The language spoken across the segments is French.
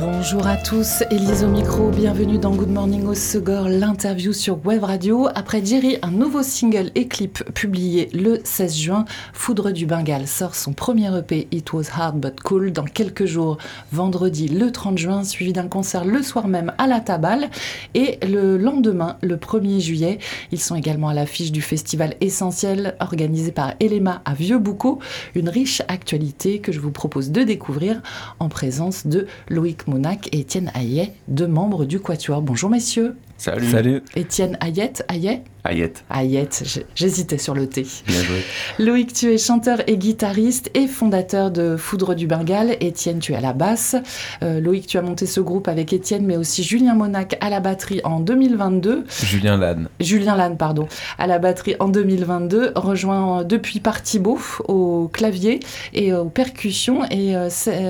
Bonjour à tous, Elise au micro, bienvenue dans Good Morning au Segor, l'interview sur Web Radio. Après Jerry, un nouveau single et clip publié le 16 juin, Foudre du Bengale sort son premier EP It Was Hard But Cool dans quelques jours, vendredi le 30 juin, suivi d'un concert le soir même à la Tabale. Et le lendemain, le 1er juillet, ils sont également à l'affiche du festival essentiel organisé par Elema à Vieux-Boucau, une riche actualité que je vous propose de découvrir en présence de Loïc Monac et Étienne Hayet, deux membres du Quatuor. Bonjour messieurs. Salut. Salut. Étienne Hayet, Hayet Ayette. Ayette, j'hésitais sur le T. Bien joué. Loïc, tu es chanteur et guitariste et fondateur de Foudre du Bengale. Étienne, tu es à la basse. Euh, Loïc, tu as monté ce groupe avec Étienne, mais aussi Julien Monac à la batterie en 2022. Julien Lannes. Julien Lannes, pardon. À la batterie en 2022, rejoint depuis par Thibaut au clavier et aux percussions. Et euh,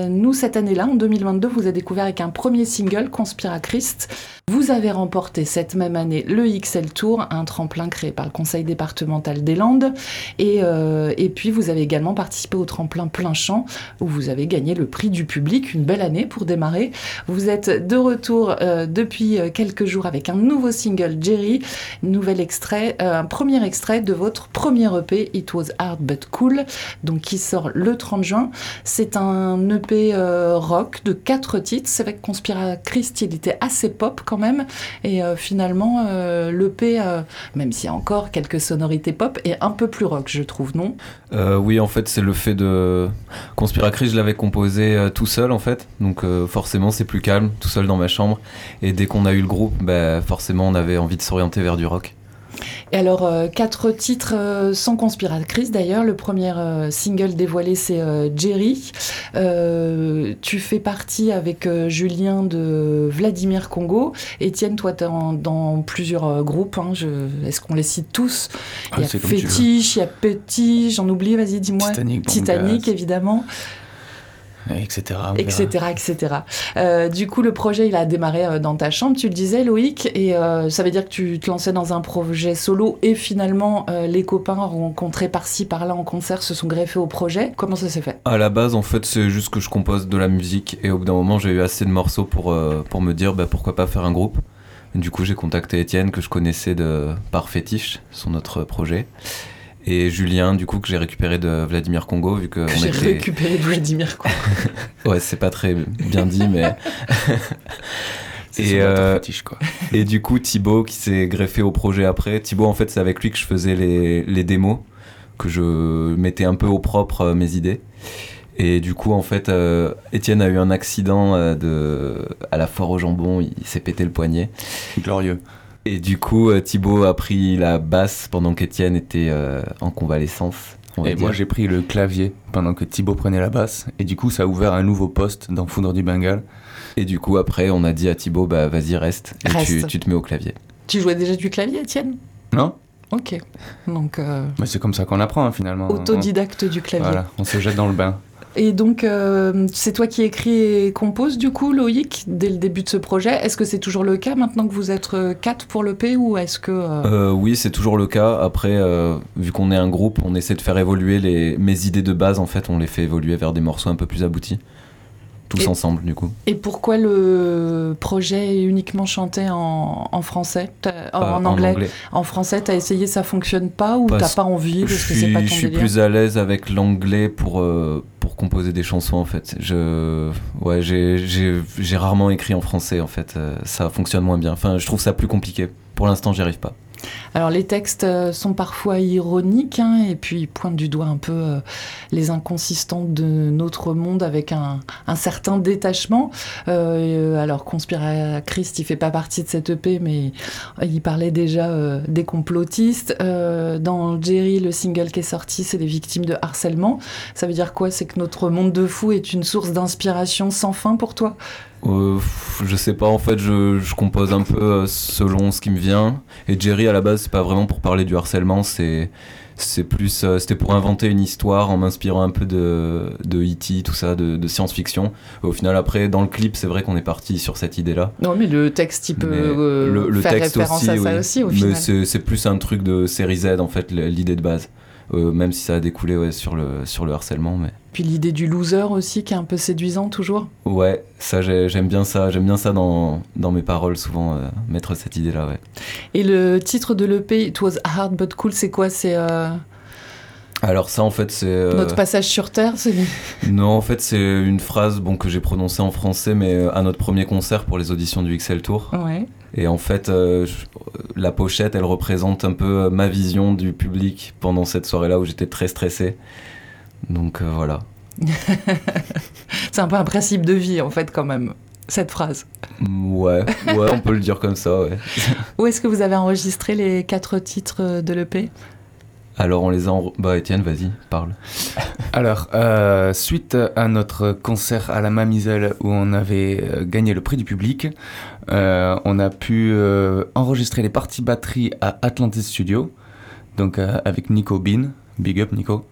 nous, cette année-là, en 2022, vous avez découvert avec un premier single, Conspira Christ. Vous avez remporté cette même année le XL Tour, un créé par le Conseil départemental des Landes. Et, euh, et puis, vous avez également participé au tremplin plein champ, où vous avez gagné le prix du public. Une belle année pour démarrer. Vous êtes de retour euh, depuis euh, quelques jours avec un nouveau single, Jerry. Nouvel extrait, un premier extrait de votre premier EP, It Was Hard But Cool, donc qui sort le 30 juin. C'est un EP rock de quatre titres. C'est vrai que Conspira il était assez pop quand même. Et finalement, l'EP même s'il y a encore quelques sonorités pop, et un peu plus rock, je trouve, non? Euh, Oui, en fait, c'est le fait de. Conspiracris, je l'avais composé euh, tout seul, en fait, donc euh, forcément, c'est plus calme, tout seul dans ma chambre. Et dès qu'on a eu le groupe, bah, forcément, on avait envie de s'orienter vers du rock. Et alors, euh, quatre titres euh, sans conspiratrice d'ailleurs. Le premier euh, single dévoilé, c'est Jerry. tu fais partie avec Julien de Vladimir Congo. Étienne, toi, tu es dans plusieurs groupes. Hein. Est-ce qu'on les cite tous? Ah, Il y a Fétiche, il y a Petit, j'en oublie, vas-y, dis-moi. Titanic, Titanic évidemment etc. Etc. etc. Euh, du coup, le projet, il a démarré euh, dans ta chambre, tu le disais, Loïc, et euh, ça veut dire que tu te lançais dans un projet solo, et finalement, les copains rencontrés par-ci, par-là en concert se sont greffés au projet. Comment ça s'est fait? À la base, en fait, c'est juste que je compose de la musique, et au bout d'un moment, j'ai eu assez de morceaux pour, pour me dire bah, pourquoi pas faire un groupe. Du coup, j'ai contacté Étienne, que je connaissais de par Fétiche, son autre projet et Julien, du coup, que j'ai récupéré de Vladimir Congo, vu que. j'ai récupéré de Vladimir Congo. ouais, c'est pas très bien dit, mais. et, euh, quoi. et du coup, Thibaut, qui s'est greffé au projet après. Thibaut, en fait, c'est avec lui que je faisais les, les, démos, que je mettais un peu au propre euh, mes idées. Et du coup, en fait, euh, Étienne a eu un accident de, à la foire au jambon, il s'est pété le poignet. Glorieux. Et du coup, euh, Thibaut a pris la basse pendant qu'Étienne était euh, en convalescence. Et moi, j'ai pris le clavier pendant que Thibaut prenait la basse. Et du coup, ça a ouvert un nouveau poste dans Foudre du Bengale. Et du coup, après, on a dit à Thibaut, bah vas-y, reste. Et Tu, tu, te mets au clavier. Tu jouais déjà du clavier, Étienne? Non. Ok. Donc. Euh... c'est comme ça qu'on apprend, hein, finalement. Autodidacte du clavier. Voilà, on se jette dans le bain. Et donc, euh, c'est toi qui écris et compose, du coup, Loïc, dès le début de ce projet. Est-ce que c'est toujours le cas maintenant que vous êtes euh, quatre pour l'EP ou est-ce que... Euh, oui, c'est toujours le cas. Après, vu qu'on est un groupe, on essaie de faire évoluer les... mes idées de base, en fait, on les fait évoluer vers des morceaux un peu plus aboutis tous ensemble du coup. Et pourquoi le projet est uniquement chanté en, français? En, anglais. en, français, t'as essayé, ça fonctionne pas ou t'as pas envie parce que c'est pas ton Je suis plus à l'aise avec l'anglais pour, euh, pour composer des chansons en fait. Je, ouais, j'ai rarement écrit en français en fait. Euh, ça fonctionne moins bien. Enfin, je trouve ça plus compliqué. Pour l'instant, j'y arrive pas. Alors les textes euh, sont parfois ironiques hein, et puis pointent du doigt un peu euh, les inconsistants de notre monde avec un, certain détachement. Euh, alors Conspira Christ, il fait pas partie de cette EP, mais il parlait déjà des complotistes. dans Jerry, le single qui est sorti, c'est des victimes de harcèlement. Ça veut dire quoi? C'est que notre monde de fou est une source d'inspiration sans fin pour toi? Euh, je sais pas, en fait, je, je, compose un peu euh, selon ce qui me vient. Et Jerry, à la base, c'est pas vraiment pour parler du harcèlement, c'est c'est plus, euh, c'était pour inventer une histoire en m'inspirant un peu de, de E.T., tout ça, de, de science-fiction. Au final, après, dans le clip, c'est vrai qu'on est parti sur cette idée-là. Non, mais le texte, il peut Mais euh, le, le faire texte référence aussi, à ça oui. aussi, au Mais final. c'est c'est plus un truc de série Z, en fait, l'idée de base. Euh, même si ça a découlé ouais, sur, le, sur le harcèlement. Mais... Puis l'idée du loser aussi, qui est un peu séduisant toujours. Ouais, ça j'ai- j'aime bien ça. J'aime bien ça dans, dans mes paroles, souvent, euh, mettre cette idée-là, ouais. Et le titre de l'EP, It was hard but cool, c'est quoi? C'est euh, Alors ça, en fait, c'est... euh, notre passage sur Terre c'est... Non, en fait, c'est une phrase bon, que j'ai prononcée en français, mais euh, à notre premier concert pour les auditions du XL Tour. Ouais. Et en fait, euh, la pochette, elle représente un peu ma vision du public pendant cette soirée-là où j'étais très stressé. Donc euh, voilà. C'est un peu un principe de vie, en fait, quand même, cette phrase. Ouais, ouais, on peut le dire comme ça, ouais. Où est-ce que vous avez enregistré les quatre titres de l'EP Alors on les a... en- Bah Étienne, vas-y, parle. Alors, euh, suite à notre concert à la Mamiselle où on avait euh, gagné le prix du public, euh, on a pu enregistrer les parties batterie à Atlantis Studio, donc avec Nico Bean. Big up Nico.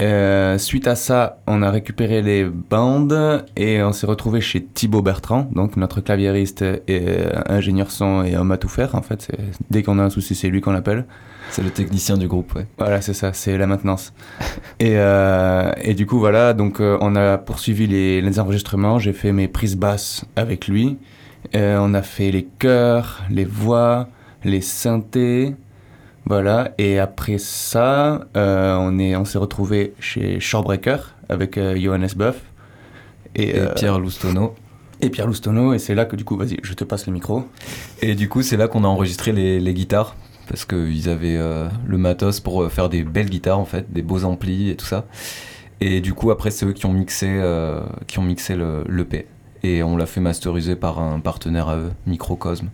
Euh, suite à ça, on a récupéré les bandes et on s'est retrouvé chez Thibaut Bertrand, donc notre claviériste et euh, ingénieur son et homme à tout faire. En fait, dès qu'on a un souci, c'est lui qu'on appelle. C'est le technicien du groupe, ouais. Voilà, c'est ça, c'est la maintenance. et, euh, et du coup, voilà, donc euh, on a poursuivi les, les enregistrements. J'ai fait mes prises basses avec lui. Euh, on a fait les chœurs, les voix, les synthés. Voilà, et après ça, euh, on est, on s'est retrouvé chez Shorebreaker avec euh, Johannes Buff et, Et euh, Pierre Loustono. et Pierre Loustono. Et c'est là que du coup, vas-y, je te passe le micro. Et du coup, c'est là qu'on a enregistré les, les guitares. Parce qu'ils avaient le matos pour faire des belles guitares, en fait, des beaux amplis et tout ça. Et du coup, après, c'est eux qui ont mixé, qui ont mixé le, l'EP. Et on l'a fait masteriser par un partenaire à eux, Microcosme.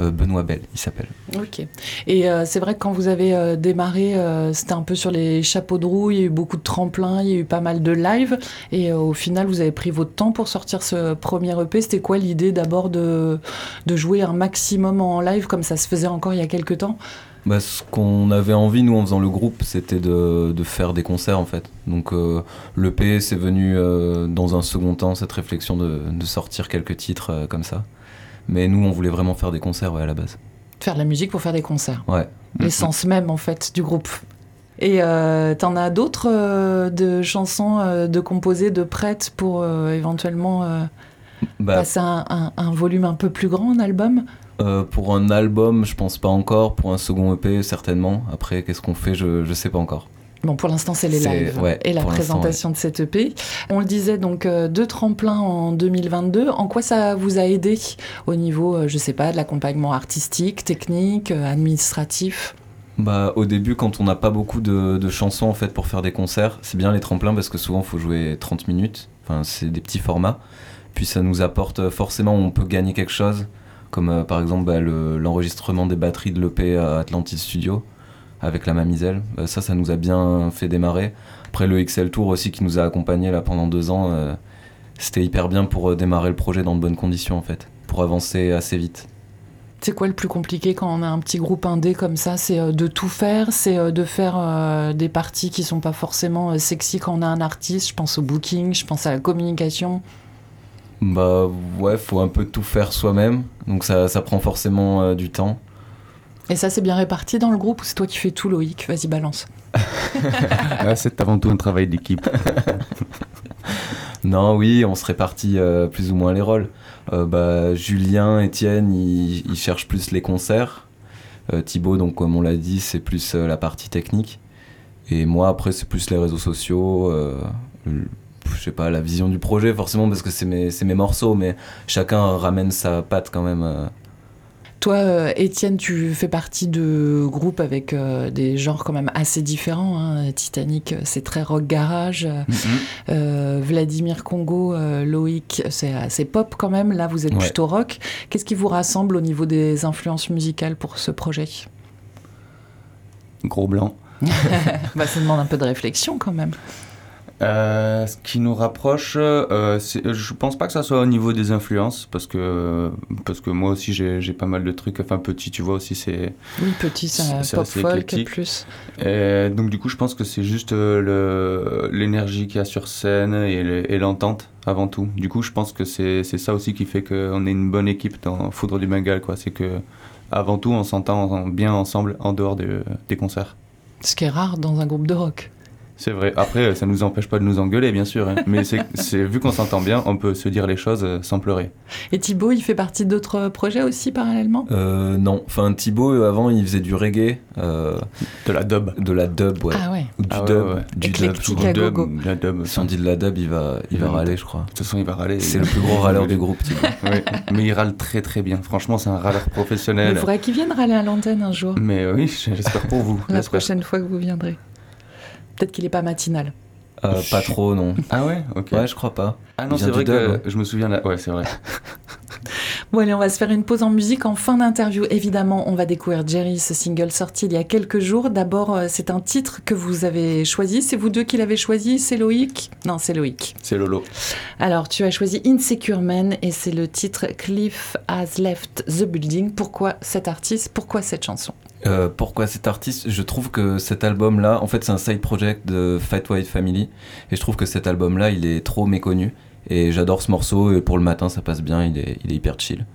Euh, Benoît Bell, il s'appelle. Ok. Et euh, c'est vrai que quand vous avez euh, démarré, euh, c'était un peu sur les chapeaux de roue, il y a eu beaucoup de tremplins, il y a eu pas mal de live. Et au final, vous avez pris votre temps pour sortir ce premier EP. C'était quoi l'idée d'abord de, de jouer un maximum en live comme ça se faisait encore il y a quelques temps? Bah, ce qu'on avait envie, nous, en faisant le groupe, c'était de, de faire des concerts, en fait. Donc, euh, l'EP, c'est venu euh, dans un second temps, cette réflexion de, de sortir quelques titres euh, comme ça. Mais nous, on voulait vraiment faire des concerts, ouais, à la base. Faire de la musique pour faire des concerts. Ouais. L'essence même, en fait, du groupe. Et euh, t'en as d'autres euh, de chansons euh, de composées, de prêtes pour euh, éventuellement Bah, passer un, un- un volume un peu plus grand, un album? Pour un album, je pense pas encore. Pour un second EP, certainement. Après, qu'est-ce qu'on fait? Je, je sais pas encore. Bon, pour l'instant, c'est les lives ouais, et la présentation de cette EP. On le disait, donc, euh, deux tremplins en 2022. En quoi ça vous a aidé au niveau, euh, je sais pas, de l'accompagnement artistique, technique, euh, administratif? Bah, au début, quand on n'a pas beaucoup de, de chansons en fait pour faire des concerts, c'est bien les tremplins parce que souvent, il faut jouer 30 minutes. Enfin, c'est des petits formats. Puis ça nous apporte euh, forcément, on peut gagner quelque chose. Comme par exemple bah, le- l'enregistrement des batteries de l'EP à Atlantis Studio avec la Mamiselle. Euh, ça, ça nous a bien fait démarrer. Après, le XL Tour aussi qui nous a accompagnés là pendant deux ans, euh, c'était hyper bien pour euh, démarrer le projet dans de bonnes conditions en fait, pour avancer assez vite. C'est quoi le plus compliqué quand on a un petit groupe indé comme ça? C'est de tout faire, c'est de faire des parties qui sont pas forcément sexy quand on a un artiste? Je pense au booking, je pense à la communication. Bah ouais, faut un peu tout faire soi-même, donc ça, ça prend forcément du temps. Et ça, c'est bien réparti dans le groupe ou c'est toi qui fais tout, Loïc? Vas-y, balance. Ah, c'est avant tout un travail d'équipe. Non, oui, on se répartit euh, plus ou moins les rôles. Euh, bah, Julien, Étienne, ils, cherchent plus les concerts. Euh, Thibaut, donc comme on l'a dit, c'est plus la partie technique. Et moi, après, c'est plus les réseaux sociaux. le- je sais pas, la vision du projet, forcément, parce que c'est mes, mes morceaux, mais chacun ramène sa patte quand même. Toi, euh, Étienne, tu fais partie de groupes avec euh, des genres quand même assez différents. hein. Titanic, euh, c'est très rock garage. Euh, Vladimir Congo, Loïc, c'est assez pop quand même. Là, vous êtes Ouais. plutôt rock. Qu'est-ce qui vous rassemble au niveau des influences musicales pour ce projet? Gros blanc. bah, Ça demande un peu de réflexion quand même. Euh, ce qui nous rapproche, euh, je pense pas que ça soit au niveau des influences, parce que, parce que moi aussi j'ai pas mal de trucs, enfin petit, tu vois aussi, c'est... Oui, petit, C'est- pop folk éclectique. plus. Et donc du coup, je pense que c'est juste euh, l'énergie qu'il y a sur scène et le- et l'entente avant tout. Du coup, je pense que c'est c'est ça aussi qui fait qu'on est une bonne équipe dans Foudre du Bengale, quoi. C'est que avant tout, on s'entend bien ensemble en dehors de- des concerts. Ce qui est rare dans un groupe de rock. C'est vrai. Après, ça nous empêche pas de nous engueuler, bien sûr. hein. Mais c'est vu qu'on s'entend bien, on peut se dire les choses euh, sans pleurer. Et Thibaut, il fait partie d'autres projets aussi parallèlement? Euh, non, enfin Thibaut euh, avant il faisait du reggae, euh, De la dub. de la dub, ouais, Ah ouais. ou du Ah ouais, dub, ouais. du dub. Éclectique dub. La dub. Si on dit de la dub, il va, il va Il- râler, je crois. De toute façon, il va râler. C'est le plus gros râleur du groupe, Thibaut. Ouais. Mais il râle très très bien. Franchement, c'est un râleur Il professionnel. faudrait qu'il vienne râler à l'antenne un jour, Mais euh, oui, j'espère pour vous. la prochaine fois que vous viendrez. Peut-être qu'il n'est pas matinal. Euh, pas trop, non. Ah ouais Ok. Ouais, je crois pas. ah non, c'est vrai que je me souviens. de- Ouais, c'est vrai. Bon allez, on va se faire une pause en musique. En fin d'interview, évidemment, on va découvrir Jerry, ce single sorti il y a quelques jours. D'abord, euh, c'est un titre que vous avez choisi. C'est vous deux qui l'avez choisi C'est Loïc? Non, c'est Loïc. C'est Lolo. Alors, tu as choisi Insecure Man et c'est le titre Cliff Has Left the Building. Pourquoi cet artiste? Pourquoi cette chanson? Euh, pourquoi cet artiste? Je trouve que cet album-là, en fait, c'est un side project de Fat White Family. Et je trouve que cet album-là, il est trop méconnu. Et j'adore ce morceau. Et pour le matin, ça passe bien. Il est, hyper chill.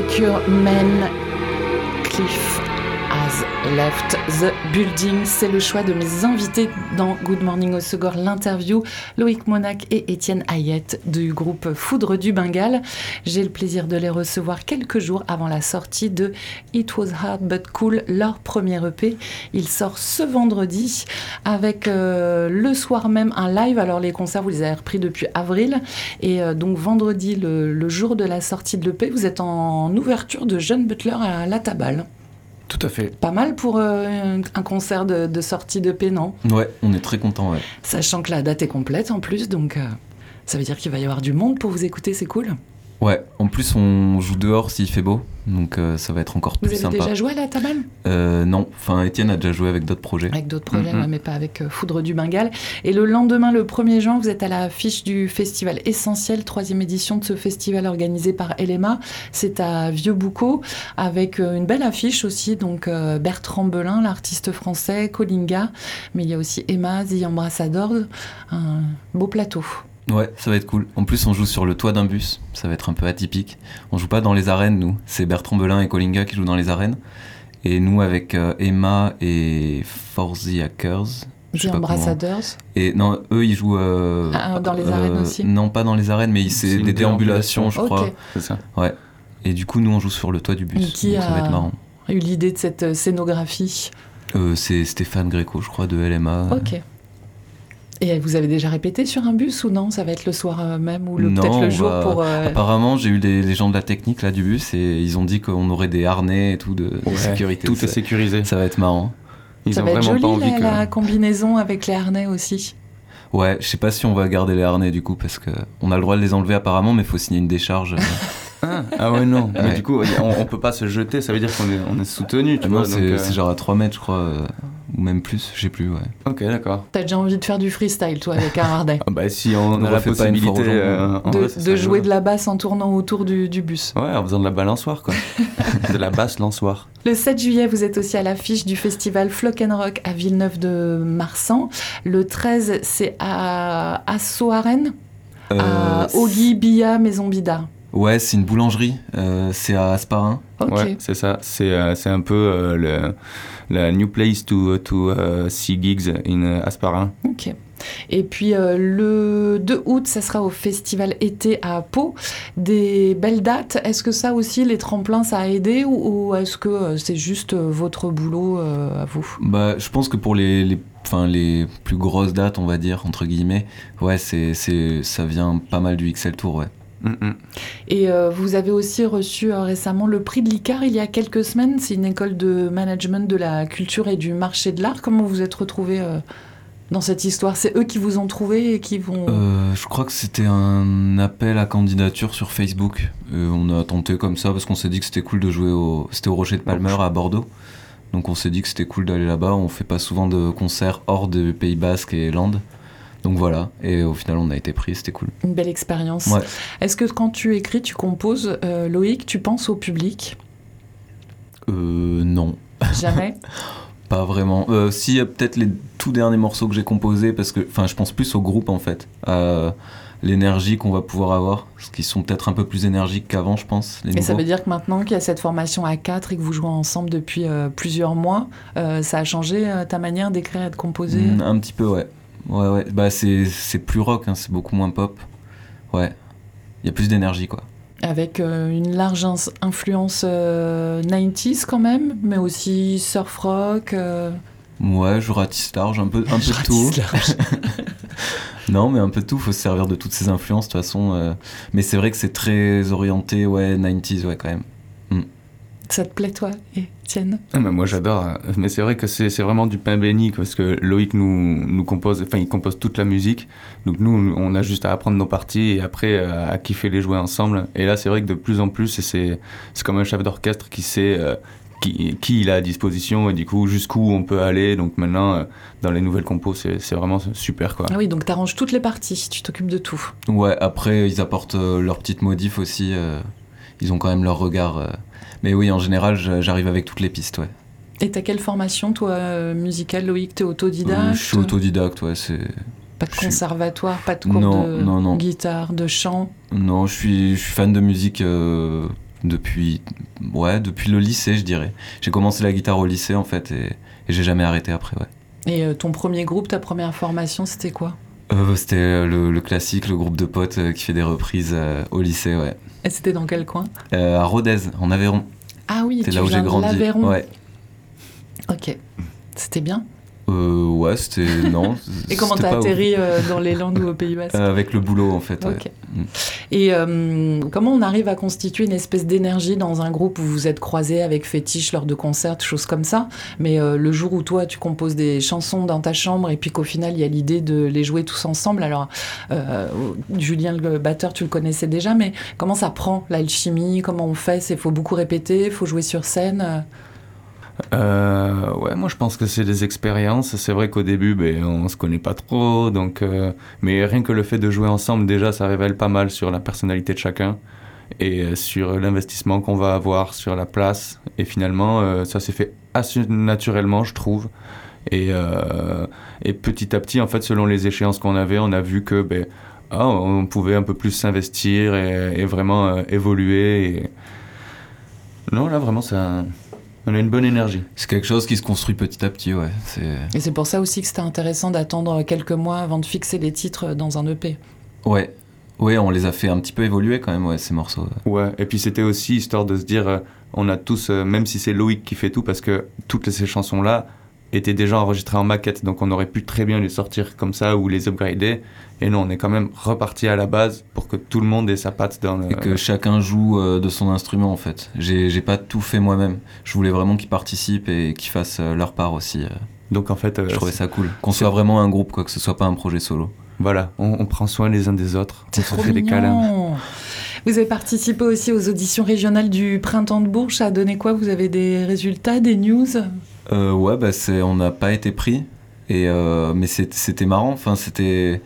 insecure men. Left the building. C'est le choix de mes invités dans Good Morning au Segor, l'interview. Loïc Monac et Étienne Hayette du groupe Foudre du Bengale. J'ai le plaisir de les recevoir quelques jours avant la sortie de It Was Hard But Cool, leur premier EP. Il sort ce vendredi avec euh, le soir même un live. Alors les concerts, vous les avez repris depuis avril. Et euh, donc vendredi, le, le jour de la sortie de l'EP, vous êtes en ouverture de Jeune Butler à la Tabale. Tout à fait. Pas mal pour euh, un concert de, de sortie de P, non? Ouais, on est très content, ouais. Sachant que la date est complète en plus, donc euh, ça veut dire qu'il va y avoir du monde pour vous écouter, c'est cool. Ouais, en plus on joue dehors s'il fait beau, donc euh, ça va être encore Vous plus avez sympa. déjà joué à la Euh, non, enfin Étienne a déjà joué avec d'autres projets. Avec d'autres projets, Mhm. ouais, mais pas avec euh, Foudre du Bengale. Et le lendemain, le 1er juin, vous êtes à l'affiche du festival Essentiel, troisième édition de ce festival organisé par LMA. C'est à Vieux-Boucau, avec euh, une belle affiche aussi. Donc euh, Bertrand Belin, l'artiste français, Colinga, mais il y a aussi Emma, The Ambassadors. Un beau plateau. Ouais, ça va être cool. En plus, on joue sur le toit d'un bus, ça va être un peu atypique. On joue pas dans les arènes, nous. C'est Bertrand Belin et Colinga qui jouent dans les arènes. Et nous, avec euh, Emma et For the Hackers. je sais The pas comment. Ambassadors. Et non, eux, ils jouent. euh, Ah, dans les arènes aussi Non, pas dans les arènes, mais C'est des déambulations, je Ok. crois. C'est ça. Et du coup, nous, on joue sur le toit du bus. Et qui donc ça va a- être marrant. Eu l'idée de cette euh, scénographie? Euh, c'est Stéphane Gréco, je crois, de LMA. Ok. Et vous avez déjà répété sur un bus ou non? Ça va être le soir euh, même ou peut-être le on jour va- pour. euh, Apparemment, j'ai eu des, les gens de la technique là du bus et ils ont dit qu'on aurait des harnais et tout de, sécurité. Tout ça, est sécurisé. ça va être marrant. Ils ça ont va être vraiment joli pas envie la, que. la combinaison avec les harnais aussi. Ouais, je sais pas si on va garder les harnais du coup parce que on a le droit de les enlever apparemment, mais il faut signer une décharge. Ah, ah ouais, non. Mais Ouais. du coup, on, on peut pas se jeter, ça veut dire qu'on est, on est soutenu, tu Moi, vois. c'est euh, c'est genre à 3 mètres, je crois, euh, ou même plus, je sais plus. Ouais. Ok, d'accord. T'as déjà envie de faire du freestyle, toi, avec un harnais Ah bah, si on, On a la possibilité. euh, en De, vrai, de jouer de la basse en tournant autour du, du bus. Ouais, en faisant de la balançoire, quoi. de la basse lançoire. Le 7 juillet, vous êtes aussi à l'affiche du festival Flock and Rock à Villeneuve de Marsan. Le 13, c'est à, à Soaren, à Euh, Ogui Bia Maison Bida. Ouais, c'est une boulangerie. euh, c'est à Asparin. Ouais, c'est ça. C'est euh, c'est un peu euh, le, la new place to, to uh, see gigs in Asparin. Ok. Et puis euh, le 2 août, ça sera au festival été à Pau. Des belles dates. Est-ce que ça aussi, les tremplins, ça a aidé ou, ou est-ce que euh, c'est juste euh, votre boulot euh, à vous? Bah, je pense que pour les, les, enfin, les plus grosses dates, on va dire entre guillemets, ouais, c'est, c'est, ça vient pas mal du XL Tour, ouais. Et euh, vous avez aussi reçu euh, récemment le prix de l'ICAR il y a quelques semaines. C'est une école de management de la culture et du marché de l'art. Comment vous êtes retrouvé euh, dans cette histoire? C'est eux qui vous ont trouvé et qui vont... Je crois que c'était un appel à candidature sur Facebook. On a tenté comme ça parce qu'on s'est dit que c'était cool de jouer au, c'était au Rocher de Palmer à Bordeaux. Donc on s'est dit que c'était cool d'aller là-bas. On fait pas souvent de concerts hors de Pays Basque et Landes. Donc voilà. Et au final, on a été pris. C'était cool. Une belle expérience. Ouais. Est-ce que quand tu écris, tu composes, euh, Loïc, tu penses au public? Euh, non. Jamais? Pas vraiment. Euh, si, a peut-être les tout derniers morceaux que j'ai composés, parce que, enfin, je pense plus au groupe en fait, à l'énergie qu'on va pouvoir avoir, parce qu'ils sont peut-être un peu plus énergiques qu'avant, je pense. Les Et ça nouveaux. veut dire que maintenant qu'il y a cette formation à quatre et que vous jouez ensemble depuis euh, plusieurs mois, euh, ça a changé euh, ta manière d'écrire et de composer? Mm, un petit peu, ouais. Ouais, ouais. Bah, c'est plus rock, hein, c'est beaucoup moins pop. Ouais. Il y a plus d'énergie, quoi. Avec euh, une large influence euh, 90s quand même, mais aussi surf rock. euh, Ouais, je ratisse large, un peu, un peu tout. large. Non, mais un peu tout, faut se servir de toutes ces influences, de toute façon. euh. Mais c'est vrai que c'est très orienté, ouais, 90s, ouais, quand même. Ça te plaît toi, Étienne? Ah, moi j'adore, hein. mais c'est vrai que c'est vraiment du pain béni parce que Loïc nous, nous compose, enfin il compose toute la musique, donc nous on a juste à apprendre nos parties et après euh, à kiffer les jouer ensemble. Et là c'est vrai que de plus en plus c'est c'est comme un chef d'orchestre qui sait euh, qui, qui il a à disposition et du coup jusqu'où on peut aller. Donc maintenant euh, dans les nouvelles compos c'est vraiment super quoi. Ah oui, donc t'arranges toutes les parties, tu t'occupes de tout. Ouais, après, ils apportent euh, leurs petites modifs aussi. euh, ils ont quand même leur regard. Euh. Mais oui, en général, j'arrive avec toutes les pistes, ouais. Et t'as quelle formation toi euh, musicale, Loïc? T'es Euh, autodidacte je suis autodidacte, ouais. C'est... Pas de suis- conservatoire, pas de cours Non, de non, non. guitare, de chant? Non, je suis, je suis fan de musique euh, depuis, ouais, depuis le lycée, je dirais. J'ai commencé la guitare au lycée en fait et, et j'ai jamais arrêté après. Ouais. Et euh, ton premier groupe, ta première formation, c'était quoi? Euh, C'était euh, le, le classique, le groupe de potes euh, qui fait des reprises au lycée, ouais. Et c'était dans quel coin? À Rodez, en Aveyron. Ah oui, C'est là où j'ai grandi. Ouais. Ok. C'était bien. Euh, ouais, c'était non. Et comment t'as atterri euh, dans les Landes ou au Pays Basque Euh, Avec le boulot en fait. ouais. Ok. Mm. Et euh, comment on arrive à constituer une espèce d'énergie dans un groupe où vous êtes croisés avec fétiche lors de concerts, choses comme ça Mais le jour où toi tu composes des chansons dans ta chambre et puis qu'au final il y a l'idée de les jouer tous ensemble, alors Julien le batteur tu le connaissais déjà, mais comment ça prend l'alchimie? Comment on fait? Il faut beaucoup répéter, il faut jouer sur scène euh, ouais, moi je pense que c'est des expériences. C'est vrai qu'au début, ben, on se connaît pas trop, donc, euh, mais rien que le fait de jouer ensemble, déjà, ça révèle pas mal sur la personnalité de chacun et euh, sur l'investissement qu'on va avoir sur la place. Et finalement, ça s'est fait assez naturellement, je trouve. Et, et petit à petit, en fait, selon les échéances qu'on avait, on a vu que ben, ah, on pouvait un peu plus s'investir et, vraiment évoluer. Non, là, vraiment, ça, on a une bonne énergie. C'est quelque chose qui se construit petit à petit, ouais. C'est Et c'est pour ça aussi que c'était intéressant d'attendre quelques mois avant de fixer les titres dans un EP. ouais, ouais, on les a fait un petit peu évoluer quand même, ouais, ces morceaux. Ouais, et puis c'était aussi histoire de se dire, euh, on a tous, euh, même si c'est Loïc qui fait tout, parce que toutes ces chansons-là étaient déjà enregistrées en maquette, donc on aurait pu très bien les sortir comme ça ou les upgrader. Et non, on est quand même reparti à la base pour que tout le monde ait sa patte dans le. Et que chacun joue euh, de son instrument en fait. J'ai pas tout fait moi-même. Je voulais vraiment qu'ils participent et qu'ils fassent euh, leur part aussi. euh. Donc en fait, euh, Je trouvais ça cool. Qu'on soit vraiment un groupe, quoi, que ce soit pas un projet solo. voilà, on, on prend soin les uns des autres. C'est on trop fait des câlins. Vous avez participé aussi aux auditions régionales du Printemps de Bourges. Ça a donné quoi? Vous avez des résultats, des news? Euh, ouais, bah c'est, on n'a pas été pris. Et euh, mais c'était marrant. Enfin, c'était,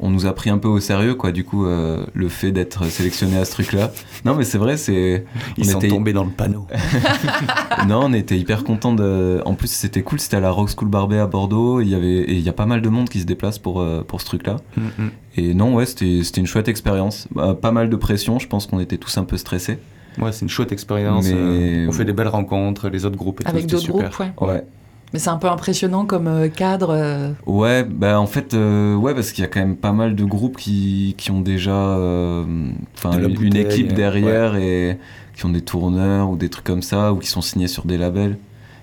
on nous a pris un peu au sérieux, quoi. Du coup, euh, le fait d'être sélectionné à ce truc-là. Non, mais c'est vrai, c'est. Ils on sont était- tombés dans le panneau. non, on était hyper contents de. En plus, c'était cool. C'était à la Rock School Barbet à Bordeaux. Il y avait, et il y a pas mal de monde qui se déplace pour pour ce truc-là. Mm, mm. Et non, ouais, c'était, c'était une chouette expérience. Bah, pas mal de pression. Je pense qu'on était tous un peu stressés. Ouais, c'est une chouette expérience. Mais- euh, on fait des belles rencontres, les autres groupes et avec d'autres groupes ouais. Ouais. Mais c'est un peu impressionnant comme euh, cadre. euh, Ouais, bah en fait, euh, ouais, parce qu'il y a quand même pas mal de groupes qui, qui ont déjà euh, une équipe derrière et qui ont des tourneurs ou des trucs comme ça ou qui sont signés sur des labels.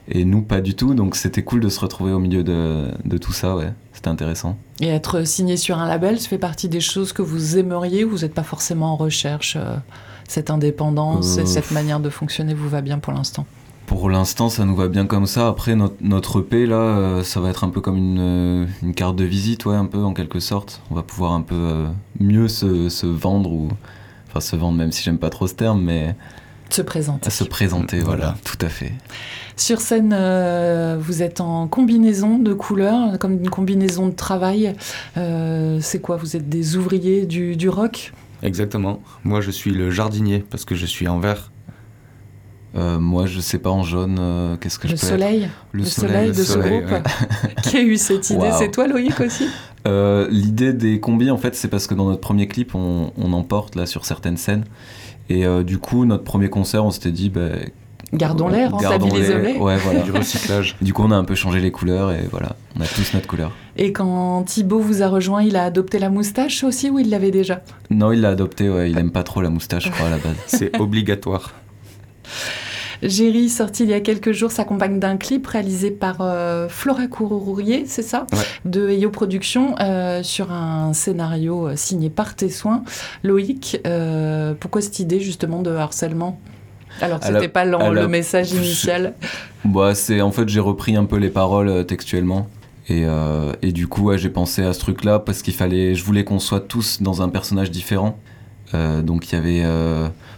Et nous, pas du tout. Donc c'était cool de se retrouver au milieu de, de tout ça, ouais. C'était intéressant. Et être signé sur un label, ça fait partie des choses que vous aimeriez ou vous n'êtes pas forcément en recherche euh, Cette indépendance Euh, et cette manière de fonctionner vous va bien pour l'instant? Pour l'instant, ça nous va bien comme ça. Après, notre, notre EP, là, euh, ça va être un peu comme une, euh, une carte de visite, ouais, un peu en quelque sorte. On va pouvoir un peu euh, mieux se, se vendre ou. Enfin, se vendre, même si j'aime pas trop ce terme, mais Se présenter. à se présenter, voilà, Voilà. tout à fait. Sur scène, euh, vous êtes en combinaison de couleurs, comme une combinaison de travail. Euh, c'est quoi? Vous êtes des ouvriers du, du rock? Exactement. Moi, je suis le jardinier parce que je suis en vert. Euh, moi, je sais pas en jaune, euh, qu'est-ce que Le je peux soleil être Le soleil de ce groupe ouais. Qui a eu cette idée. C'est toi Loïc aussi? Euh, L'idée des combis, en fait, c'est parce que dans notre premier clip, on, on en porte là sur certaines scènes. Et du coup, notre premier concert, on s'était dit, bah, Gardons l'air, hein, stabilisons-les. Ouais, voilà. Du recyclage. du coup, on a un peu changé les couleurs et voilà, on a tous notre couleur. Et quand Thibaut vous a rejoint, il a adopté la moustache aussi ou il l'avait déjà? Non, il l'a adopté, ouais, il aime pas trop la moustache, je crois, à la base. C'est obligatoire. Géry, sorti il y a quelques jours, s'accompagne d'un clip réalisé par euh, Flora Courrourier, c'est ça? Ouais. De EO Productions, euh, sur un scénario euh, signé par tes soins. Loïc, euh, pourquoi cette idée justement de harcèlement? Alors que c'était pas la- le message initial. Bah, c'est en fait j'ai repris un peu les paroles euh, textuellement et, euh, et du coup ouais, j'ai pensé à ce truc là parce qu'il fallait je voulais qu'on soit tous dans un personnage différent Euh, donc il y avait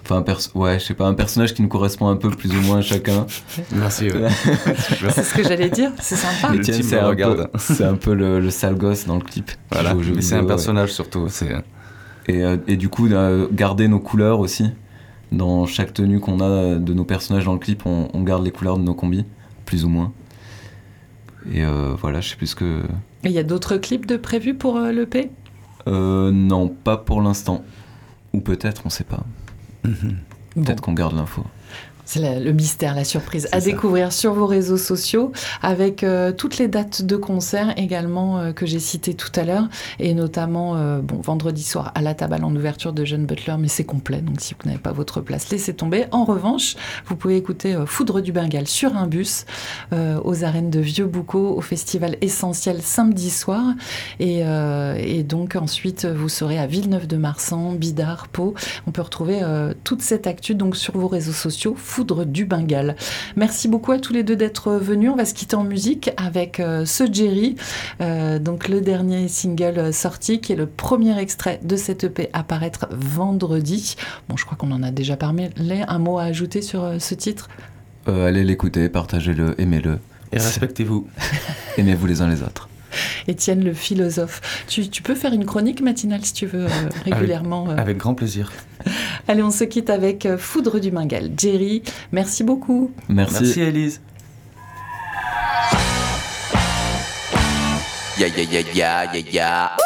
enfin un perso- ouais je sais pas un personnage qui nous correspond un peu plus ou moins à chacun Merci. ouais. C'est ce que j'allais dire, c'est sympa. Le team c'est regarde. peu, c'est un peu le, le sale gosse dans le clip Voilà. c'est un ouais. personnage surtout. C'est et, et du coup euh, garder nos couleurs aussi dans chaque tenue qu'on a de nos personnages dans le clip on, on garde les couleurs de nos combis plus ou moins et euh, voilà je sais plus ce que Et il y a d'autres clips de prévus pour euh, l'EP Euh, non, pas pour l'instant. Ou peut-être, on sait pas. Peut-être qu'on garde l'info. C'est le mystère, la surprise à ça. découvrir sur vos réseaux sociaux avec euh, toutes les dates de concert également euh, que j'ai citées tout à l'heure et notamment euh, bon, vendredi soir à la table en ouverture de Jeune Butler mais c'est complet donc si vous n'avez pas votre place laissez tomber. En revanche vous pouvez écouter Foudre du Bengale sur un bus aux arènes de Vieux-Boucau au festival essentiel samedi soir et, et donc ensuite vous serez à Villeneuve-de-Marsan, Bidart, Pau. On peut retrouver toute cette actu donc sur vos réseaux sociaux Foudre du Bengale. Merci beaucoup à tous les deux d'être venus. On va se quitter en musique avec euh, ce Jerry, euh, donc le dernier single euh, sorti, qui est le premier extrait de cette EP à paraître vendredi. Bon, je crois qu'on en a déjà parlé. Un mot à ajouter sur euh, ce titre? Euh, allez l'écouter, partagez-le, aimez-le. Et respectez-vous. Aimez-vous les uns les autres. Étienne le philosophe. Tu, tu peux faire une chronique matinale si tu veux, euh, régulièrement. euh. Avec grand plaisir. Allez, on se quitte avec euh, Foudre du Bengale. Jerry, merci beaucoup. Merci. Merci Elise. Yeah, yeah, yeah, yeah, yeah, yeah.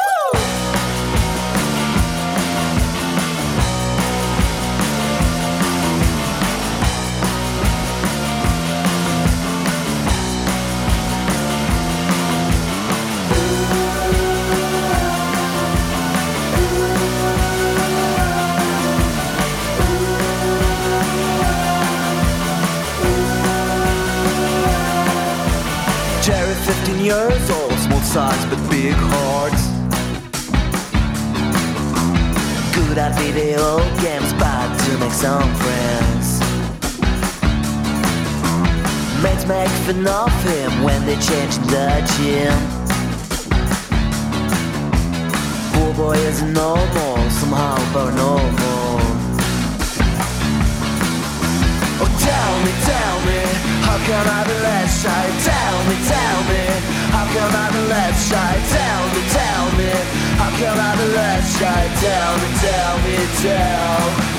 15 years old, small size but big hearts. Good at video games, bad to make some friends. Mates make fun of him when they change the gym. Poor boy is normal, somehow paranormal. Oh, tell me, tell me, how can I be less shy? Tell me, tell me, how can I be less shy? Tell me, tell me, how can I be less shy? Tell me, tell me, tell. When